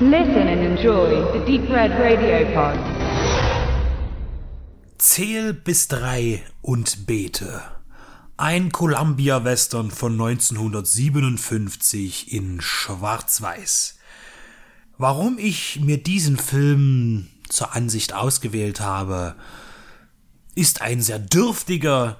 Listen and enjoy the Deep Red Radio Pod. Zähl bis drei und bete. Ein Columbia-Western von 1957 in Schwarz-Weiß. Warum ich mir diesen Film zur Ansicht ausgewählt habe, ist ein sehr dürftiger,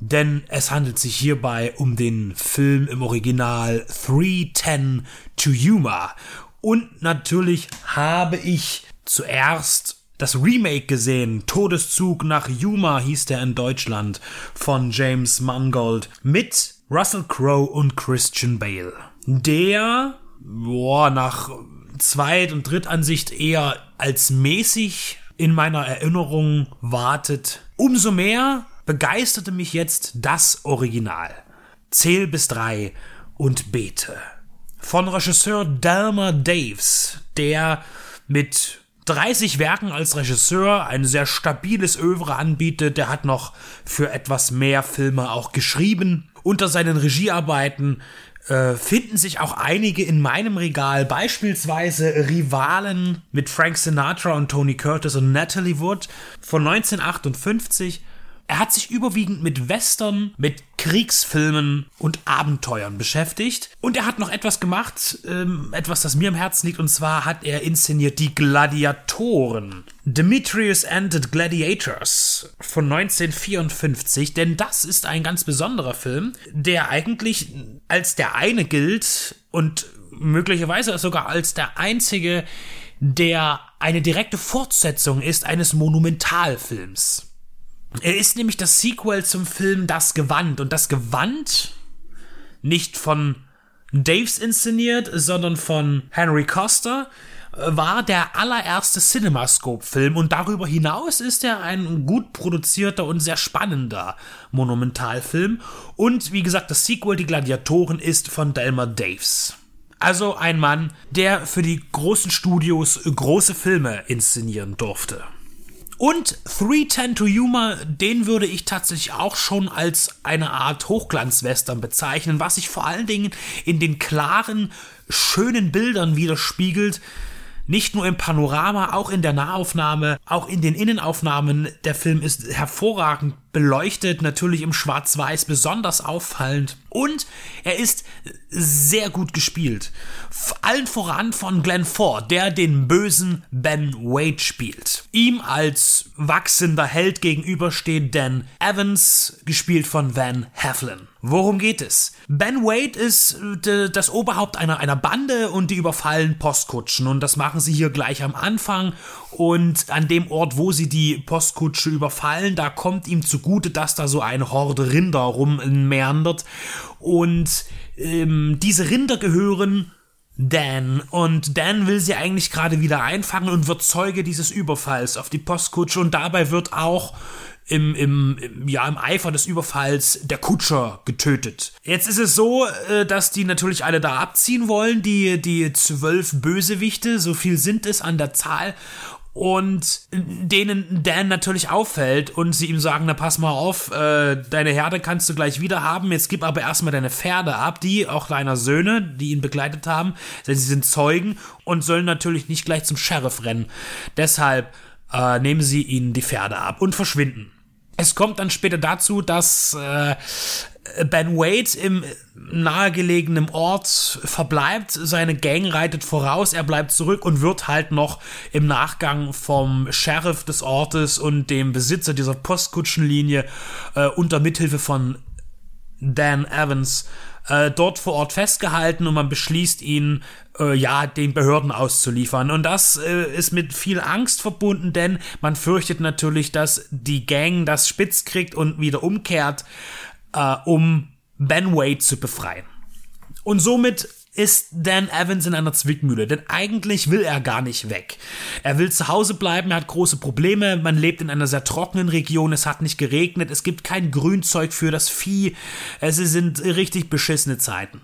denn es handelt sich hierbei um den Film im Original 310 to Yuma. Und natürlich habe ich zuerst das Remake gesehen. Todeszug nach Yuma hieß der in Deutschland von James Mangold mit Russell Crowe und Christian Bale. Der, boah, nach Zweit- und Drittansicht eher als mäßig in meiner Erinnerung wartet. Umso mehr begeisterte mich jetzt das Original. Zähl bis drei und bete. Von Regisseur Delmer Daves, der mit 30 Werken als Regisseur ein sehr stabiles Övre anbietet. Der hat noch für etwas mehr Filme auch geschrieben. Unter seinen Regiearbeiten äh, finden sich auch einige in meinem Regal, beispielsweise Rivalen mit Frank Sinatra und Tony Curtis und Natalie Wood von 1958 er hat sich überwiegend mit Western, mit Kriegsfilmen und Abenteuern beschäftigt. Und er hat noch etwas gemacht, ähm, etwas, das mir am Herzen liegt, und zwar hat er inszeniert die Gladiatoren. Demetrius and the Gladiators von 1954, denn das ist ein ganz besonderer Film, der eigentlich als der eine gilt und möglicherweise sogar als der einzige, der eine direkte Fortsetzung ist eines Monumentalfilms. Er ist nämlich das Sequel zum Film Das Gewand. Und das Gewand nicht von Daves inszeniert, sondern von Henry Costa war der allererste CinemaScope-Film und darüber hinaus ist er ein gut produzierter und sehr spannender Monumentalfilm. Und wie gesagt, das Sequel Die Gladiatoren ist von Delmer Daves. Also ein Mann, der für die großen Studios große Filme inszenieren durfte. Und 310 to Yuma, den würde ich tatsächlich auch schon als eine Art Hochglanzwestern bezeichnen, was sich vor allen Dingen in den klaren, schönen Bildern widerspiegelt, nicht nur im Panorama, auch in der Nahaufnahme, auch in den Innenaufnahmen. Der Film ist hervorragend beleuchtet, natürlich im Schwarz-Weiß besonders auffallend. Und er ist sehr gut gespielt. Allen voran von Glenn Ford, der den bösen Ben Wade spielt. Ihm als wachsender Held gegenübersteht Dan Evans, gespielt von Van Heflin. Worum geht es? Ben Wade ist äh, das Oberhaupt einer, einer Bande und die überfallen Postkutschen und das machen sie hier gleich am Anfang und an dem Ort, wo sie die Postkutsche überfallen, da kommt ihm zugute, dass da so eine Horde Rinder rummeandert und ähm, diese Rinder gehören Dan. Und Dan will sie eigentlich gerade wieder einfangen und wird Zeuge dieses Überfalls auf die Postkutsche. Und dabei wird auch im, im, im, ja, im Eifer des Überfalls der Kutscher getötet. Jetzt ist es so, äh, dass die natürlich alle da abziehen wollen, die, die zwölf Bösewichte, so viel sind es an der Zahl und denen Dan natürlich auffällt und sie ihm sagen, na pass mal auf, äh, deine Herde kannst du gleich wieder haben, jetzt gib aber erstmal deine Pferde ab, die auch deiner Söhne, die ihn begleitet haben, denn sie sind Zeugen und sollen natürlich nicht gleich zum Sheriff rennen. Deshalb äh, nehmen sie ihnen die Pferde ab und verschwinden. Es kommt dann später dazu, dass äh, Ben Wade im nahegelegenen Ort verbleibt, seine Gang reitet voraus, er bleibt zurück und wird halt noch im Nachgang vom Sheriff des Ortes und dem Besitzer dieser Postkutschenlinie äh, unter Mithilfe von Dan Evans äh, dort vor Ort festgehalten und man beschließt ihn äh, ja den Behörden auszuliefern. Und das äh, ist mit viel Angst verbunden, denn man fürchtet natürlich, dass die Gang das spitz kriegt und wieder umkehrt äh, um Ben Wade zu befreien. Und somit ist Dan Evans in einer Zwickmühle, denn eigentlich will er gar nicht weg. Er will zu Hause bleiben, er hat große Probleme, man lebt in einer sehr trockenen Region, es hat nicht geregnet, es gibt kein Grünzeug für das Vieh, es sind richtig beschissene Zeiten.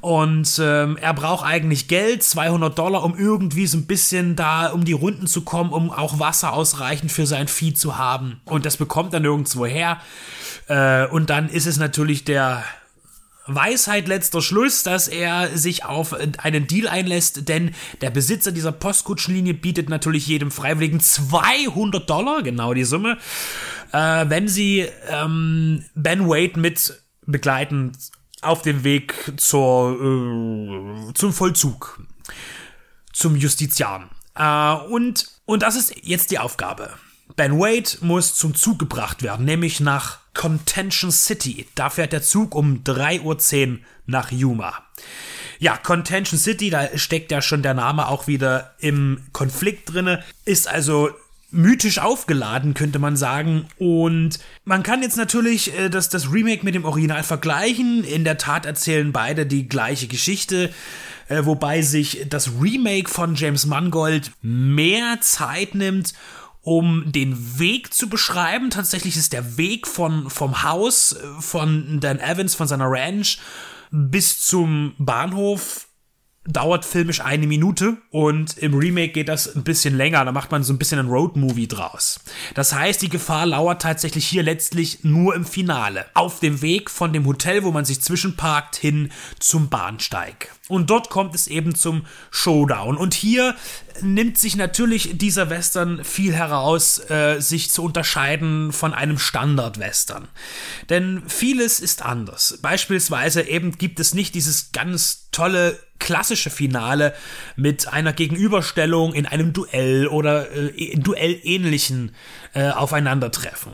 Und ähm, er braucht eigentlich Geld, 200 Dollar, um irgendwie so ein bisschen da um die Runden zu kommen, um auch Wasser ausreichend für sein Vieh zu haben. Und das bekommt er nirgendwo her. Äh, und dann ist es natürlich der Weisheit letzter Schluss, dass er sich auf einen Deal einlässt, denn der Besitzer dieser Postkutschenlinie bietet natürlich jedem Freiwilligen 200 Dollar, genau die Summe, äh, wenn sie ähm, Ben Wade mit begleiten auf dem Weg zur, äh, zum Vollzug, zum Justizian. Äh, und, und das ist jetzt die Aufgabe. Ben Wade muss zum Zug gebracht werden, nämlich nach Contention City. Da fährt der Zug um 3.10 Uhr nach Yuma. Ja, Contention City, da steckt ja schon der Name auch wieder im Konflikt drinne, ist also mythisch aufgeladen, könnte man sagen. Und man kann jetzt natürlich äh, das, das Remake mit dem Original vergleichen. In der Tat erzählen beide die gleiche Geschichte, äh, wobei sich das Remake von James Mangold mehr Zeit nimmt, um den Weg zu beschreiben. Tatsächlich ist der Weg von, vom Haus äh, von Dan Evans, von seiner Ranch, bis zum Bahnhof dauert filmisch eine Minute und im Remake geht das ein bisschen länger. Da macht man so ein bisschen ein Roadmovie draus. Das heißt, die Gefahr lauert tatsächlich hier letztlich nur im Finale. Auf dem Weg von dem Hotel, wo man sich zwischenparkt, hin zum Bahnsteig. Und dort kommt es eben zum Showdown. Und hier nimmt sich natürlich dieser Western viel heraus, äh, sich zu unterscheiden von einem Standard-Western. Denn vieles ist anders. Beispielsweise eben gibt es nicht dieses ganz tolle klassische Finale mit einer Gegenüberstellung in einem Duell oder äh, Duellähnlichen äh, Aufeinandertreffen,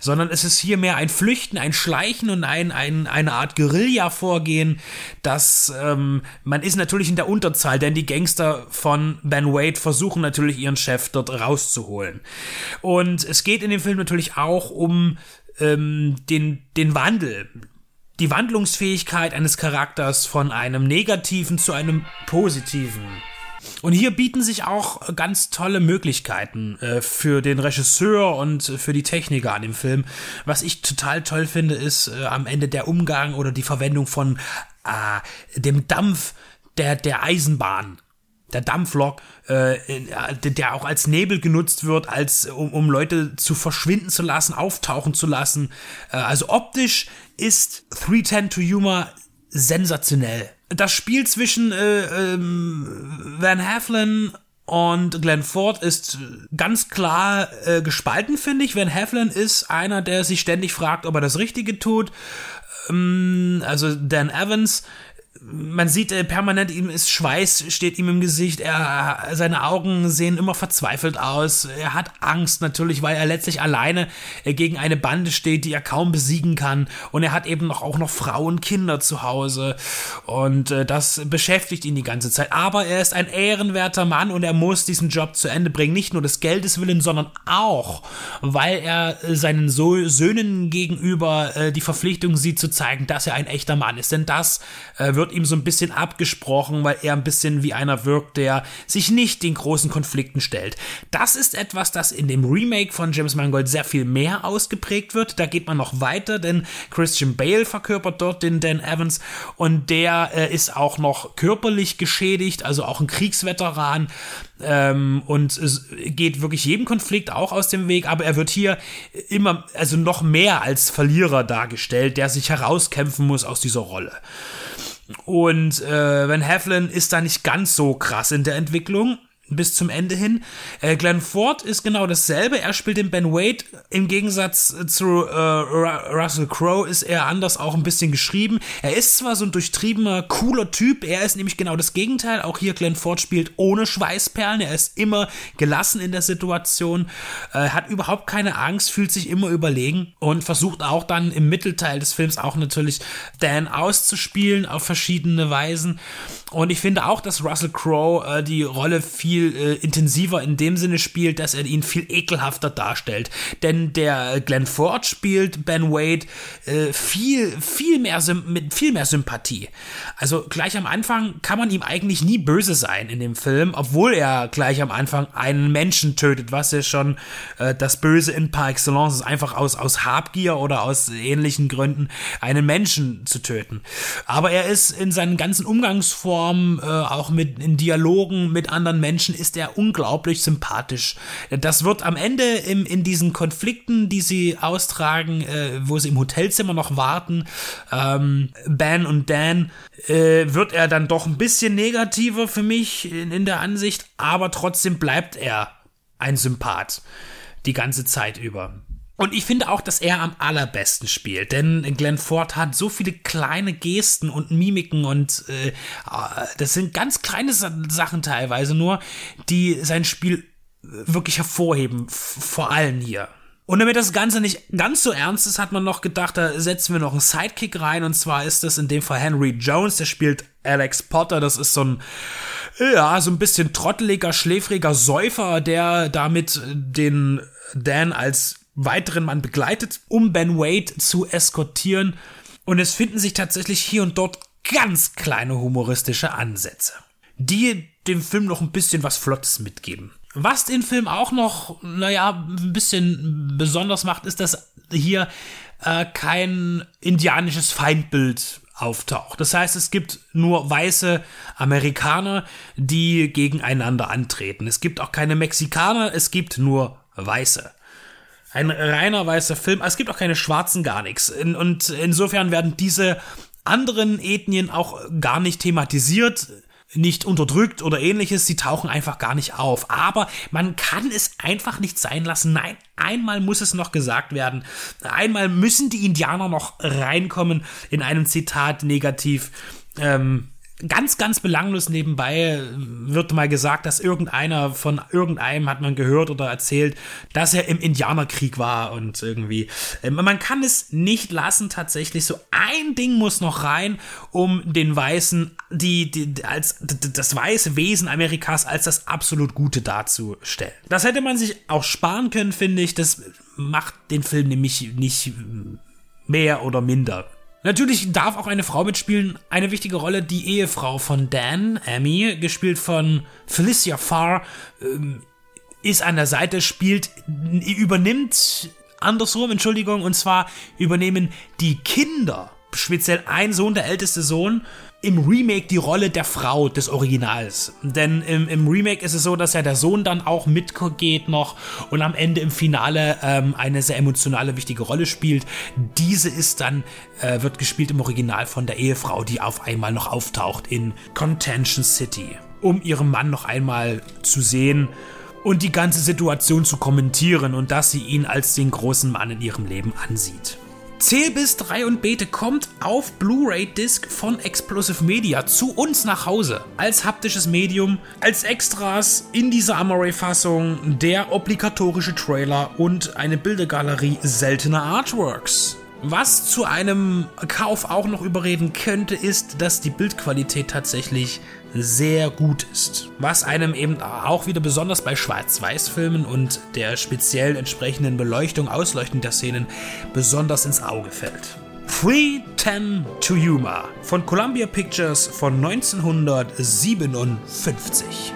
sondern es ist hier mehr ein Flüchten, ein Schleichen und ein, ein, eine Art Guerilla-Vorgehen, das ähm, man ist natürlich in der Unterzahl, denn die Gangster von Ben Wade versuchen natürlich ihren Chef dort rauszuholen. Und es geht in dem Film natürlich auch um ähm, den, den Wandel, die Wandlungsfähigkeit eines Charakters von einem negativen zu einem positiven. Und hier bieten sich auch ganz tolle Möglichkeiten äh, für den Regisseur und für die Techniker an dem Film. Was ich total toll finde, ist äh, am Ende der Umgang oder die Verwendung von äh, dem Dampf der, der Eisenbahn der Dampflok, äh, der auch als Nebel genutzt wird, als um, um Leute zu verschwinden zu lassen, auftauchen zu lassen. Äh, also optisch ist 310 to Yuma sensationell. Das Spiel zwischen äh, ähm, Van Heflin und Glenn Ford ist ganz klar äh, gespalten, finde ich. Van Heflin ist einer, der sich ständig fragt, ob er das Richtige tut. Ähm, also Dan Evans man sieht äh, permanent, ihm ist Schweiß, steht ihm im Gesicht, er, seine Augen sehen immer verzweifelt aus, er hat Angst natürlich, weil er letztlich alleine äh, gegen eine Bande steht, die er kaum besiegen kann. Und er hat eben noch, auch noch Frauen, Kinder zu Hause. Und äh, das beschäftigt ihn die ganze Zeit, aber er ist ein ehrenwerter Mann und er muss diesen Job zu Ende bringen, nicht nur des Geldes willen, sondern auch, weil er äh, seinen so Söhnen gegenüber äh, die Verpflichtung sieht zu zeigen, dass er ein echter Mann ist, denn das äh, wird ihm so ein bisschen abgesprochen, weil er ein bisschen wie einer wirkt, der sich nicht den großen Konflikten stellt. Das ist etwas, das in dem Remake von James Mangold sehr viel mehr ausgeprägt wird. Da geht man noch weiter, denn Christian Bale verkörpert dort den Dan Evans und der äh, ist auch noch körperlich geschädigt, also auch ein Kriegsveteran. Ähm, und geht wirklich jedem Konflikt auch aus dem Weg, aber er wird hier immer, also noch mehr als Verlierer dargestellt, der sich herauskämpfen muss aus dieser Rolle. Und äh, Van Heflin ist da nicht ganz so krass in der Entwicklung bis zum Ende hin. Äh, Glenn Ford ist genau dasselbe. Er spielt den Ben Wade. Im Gegensatz zu äh, Russell Crowe ist er anders auch ein bisschen geschrieben. Er ist zwar so ein durchtriebener, cooler Typ. Er ist nämlich genau das Gegenteil. Auch hier Glenn Ford spielt ohne Schweißperlen. Er ist immer gelassen in der Situation, äh, hat überhaupt keine Angst, fühlt sich immer überlegen und versucht auch dann im Mittelteil des Films auch natürlich Dan auszuspielen auf verschiedene Weisen. Und ich finde auch, dass Russell Crowe äh, die Rolle viel äh, intensiver in dem Sinne spielt, dass er ihn viel ekelhafter darstellt. Denn der Glenn Ford spielt Ben Wade äh, viel, viel mehr, mit viel mehr Sympathie. Also gleich am Anfang kann man ihm eigentlich nie böse sein in dem Film, obwohl er gleich am Anfang einen Menschen tötet, was ja schon äh, das Böse in par excellence ist, einfach aus, aus Habgier oder aus ähnlichen Gründen einen Menschen zu töten. Aber er ist in seinen ganzen Umgangsformen Form, äh, auch mit in Dialogen mit anderen Menschen Menschen ist er unglaublich sympathisch. Das wird am Ende im, in diesen Konflikten, die sie austragen, äh, wo sie im Hotelzimmer noch warten, ähm, Ben und Dan, äh, wird er dann doch ein bisschen negativer für mich in, in der Ansicht, aber trotzdem bleibt er ein Sympath die ganze Zeit über. Und ich finde auch, dass er am allerbesten spielt, denn Glenn Ford hat so viele kleine Gesten und Mimiken und äh, das sind ganz kleine Sachen teilweise nur, die sein Spiel wirklich hervorheben, vor allem hier. Und damit das Ganze nicht ganz so ernst ist, hat man noch gedacht, da setzen wir noch einen Sidekick rein. Und zwar ist das in dem Fall Henry Jones, der spielt Alex Potter. Das ist so ein, ja, so ein bisschen trotteliger, schläfriger Säufer, der damit den Dan als weiteren Mann begleitet, um Ben Wade zu eskortieren. Und es finden sich tatsächlich hier und dort ganz kleine humoristische Ansätze, die dem Film noch ein bisschen was Flottes mitgeben. Was den Film auch noch, naja, ein bisschen besonders macht, ist, dass hier äh, kein indianisches Feindbild auftaucht. Das heißt, es gibt nur weiße Amerikaner, die gegeneinander antreten. Es gibt auch keine Mexikaner, es gibt nur Weiße. Ein reiner weißer Film. Es gibt auch keine Schwarzen, gar nichts. und insofern werden diese anderen Ethnien auch gar nicht thematisiert nicht unterdrückt oder ähnliches, sie tauchen einfach gar nicht auf. Aber man kann es einfach nicht sein lassen. Nein, einmal muss es noch gesagt werden. Einmal müssen die Indianer noch reinkommen in einem Zitat negativ. Ähm, ganz, ganz belanglos nebenbei wird mal gesagt, dass irgendeiner von irgendeinem hat man gehört oder erzählt, dass er im Indianerkrieg war und irgendwie. Äh, man kann es nicht lassen, tatsächlich. So ein Ding muss noch rein, um den Weißen, die, die als das weiße Wesen Amerikas als das absolut Gute darzustellen. Das hätte man sich auch sparen können, finde ich. Das macht den Film nämlich nicht mehr oder minder Natürlich darf auch eine Frau mitspielen, eine wichtige Rolle, die Ehefrau von Dan, Amy, gespielt von Felicia Farr, ähm, ist an der Seite, spielt, übernimmt andersrum, Entschuldigung, und zwar übernehmen die Kinder, speziell ein Sohn, der älteste Sohn, im Remake die Rolle der Frau des Originals. Denn im, im, Remake ist es so, dass ja der Sohn dann auch mitgeht noch und am Ende im Finale ähm, eine sehr emotionale, wichtige Rolle spielt. Diese ist dann, äh, wird gespielt im Original von der Ehefrau, die auf einmal noch auftaucht in Contention City, um ihren Mann noch einmal zu sehen und die ganze Situation zu kommentieren und dass sie ihn als den großen Mann in ihrem Leben ansieht. Zähl bis 3 und Bete kommt auf Blu-ray-Disc von Explosive Media zu uns nach Hause als haptisches Medium, als Extras in dieser Amaray-Fassung der obligatorische Trailer und eine Bildergalerie seltener Artworks. Was zu einem Kauf auch noch überreden könnte, ist, dass die Bildqualität tatsächlich sehr gut ist. Was einem eben auch wieder besonders bei Schwarz-Weiß-Filmen und der speziell entsprechenden Beleuchtung, Ausleuchtung der Szenen besonders ins Auge fällt. 310 to Yuma von Columbia Pictures von 1957.